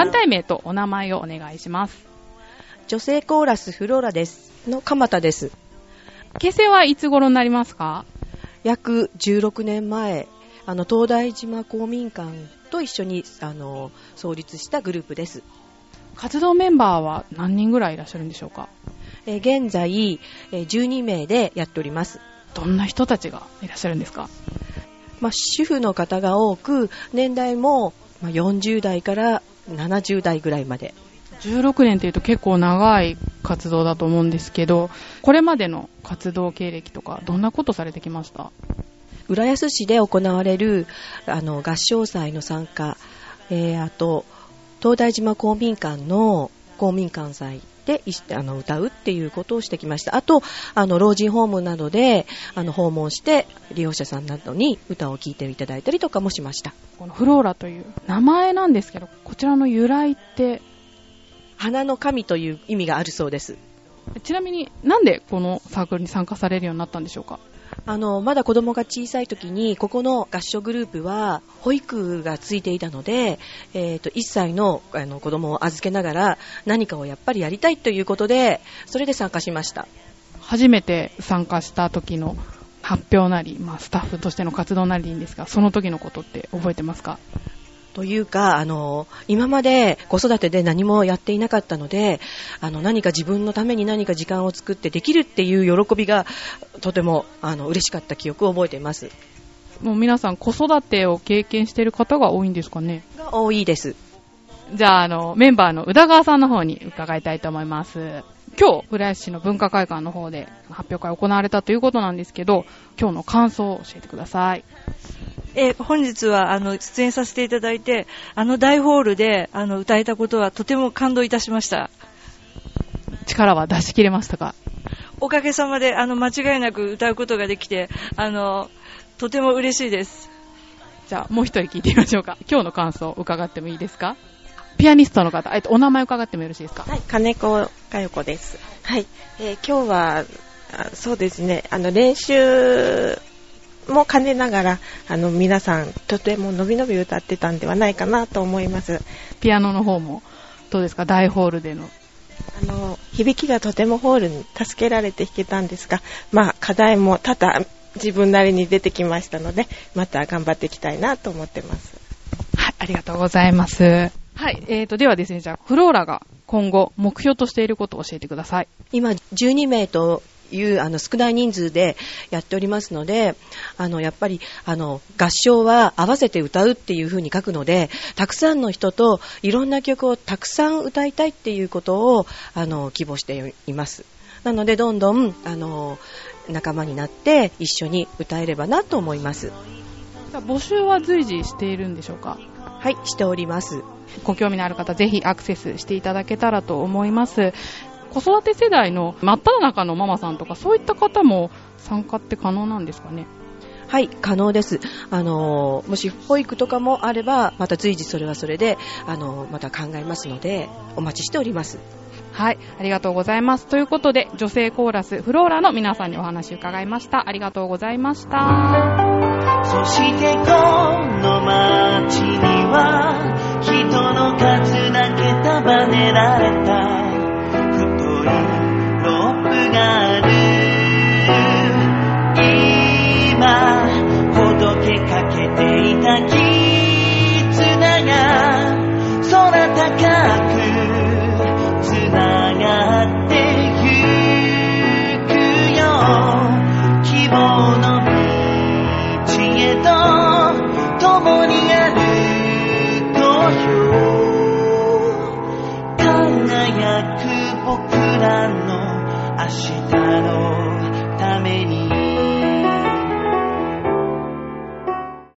団体名とお名前をお願いします。女性コーラスフローラです。の鎌田です。結成はいつ頃になりますか？約16年前、あの、東大島公民館と一緒に、あの、創立したグループです。活動メンバーは何人ぐらいいらっしゃるんでしょうか？えー現在、えー12名でやっております。どんな人たちがいらっしゃるんですか？まあ、主婦の方が多く、年代も、まあ、40代から70代ぐらいまで。16年っていうと結構長い活動だと思うんですけど、これまでの活動経歴とか、どんなことされてきました？浦安市で行われるあの合唱祭の参加、えーあと東大島公民館の公民館祭でいあの歌うっていうことをしてきました。あとあの老人ホームなどであの訪問して利用者さんなどに歌を聴いていただいたりとかもしました。このフローラという名前なんですけど、こちらの由来って、花の神という意味があるそうです。ちなみになんでこのサークルに参加されるようになったんでしょうか？あのまだ子供が小さい時にここの合唱グループは保育がついていたので、えー、と1歳のあの子供を預けながら何かをやっぱりやりたいということでそれで参加しました。初めて参加した時の発表なり、まあ、スタッフとしての活動なりでいいんですが、その時のことって覚えてますか？というかあの今まで子育てで何もやっていなかったのであの何か自分のために何か時間を作ってできるっていう喜びがとてもあの嬉しかった記憶を覚えていますもう皆さん子育てを経験している方が多いんですかね？が多いですじゃあ、あの、メンバーの宇田川さんの方に伺いたいと思います。今日、浦安市の文化会館の方で発表会行われたということなんですけど、今日の感想を教えてください。えー本日はあの出演させていただいて、あの大ホールであの歌えたことはとても感動いたしました。力は出し切れましたか？おかげさまであの間違いなく歌うことができて、あのとても嬉しいです。じゃあ、もう一人聞いてみましょうか。今日の感想を伺ってもいいですか？ピアニストの方、えっと、お名前伺ってもよろしいですか？はい、金子佳代子です。はい、えー今日は、あそうですね、あの、練習も兼ねながら、あの、皆さん、とても伸び伸び歌ってたんではないかなと思います。ピアノの方も、どうですか？大ホールでの。あの、響きがとてもホールに助けられて弾けたんですが、まあ、課題も多々自分なりに出てきましたので、また頑張っていきたいなと思ってます。はい、ありがとうございます。はい、えーと、ではですね、じゃあ、フローラが今後、目標としていることを教えてください。今12名というあの少ない人数でやっておりますのであのやっぱりあの合唱は合わせて歌うっていう風に書くのでたくさんの人といろんな曲をたくさん歌いたいっていうことをあの希望しています。なのでどんどんあの仲間になって一緒に歌えればなと思います。募集は随時しているんでしょうか？はいしております。ご興味のある方、ぜひアクセスしていただけたらと思います。子育て世代の真っ只中のママさんとか、そういった方も参加って可能なんですかね？はい、可能です。あのもし保育とかもあれば、また随時それはそれで、あのまた考えますので、お待ちしております。はい、ありがとうございます。ということで、女性コーラスフローラの皆さんにお話伺いました。ありがとうございました。くつながってゆくよ。希望の道へと共にあるうよ輝く僕らの明日のために。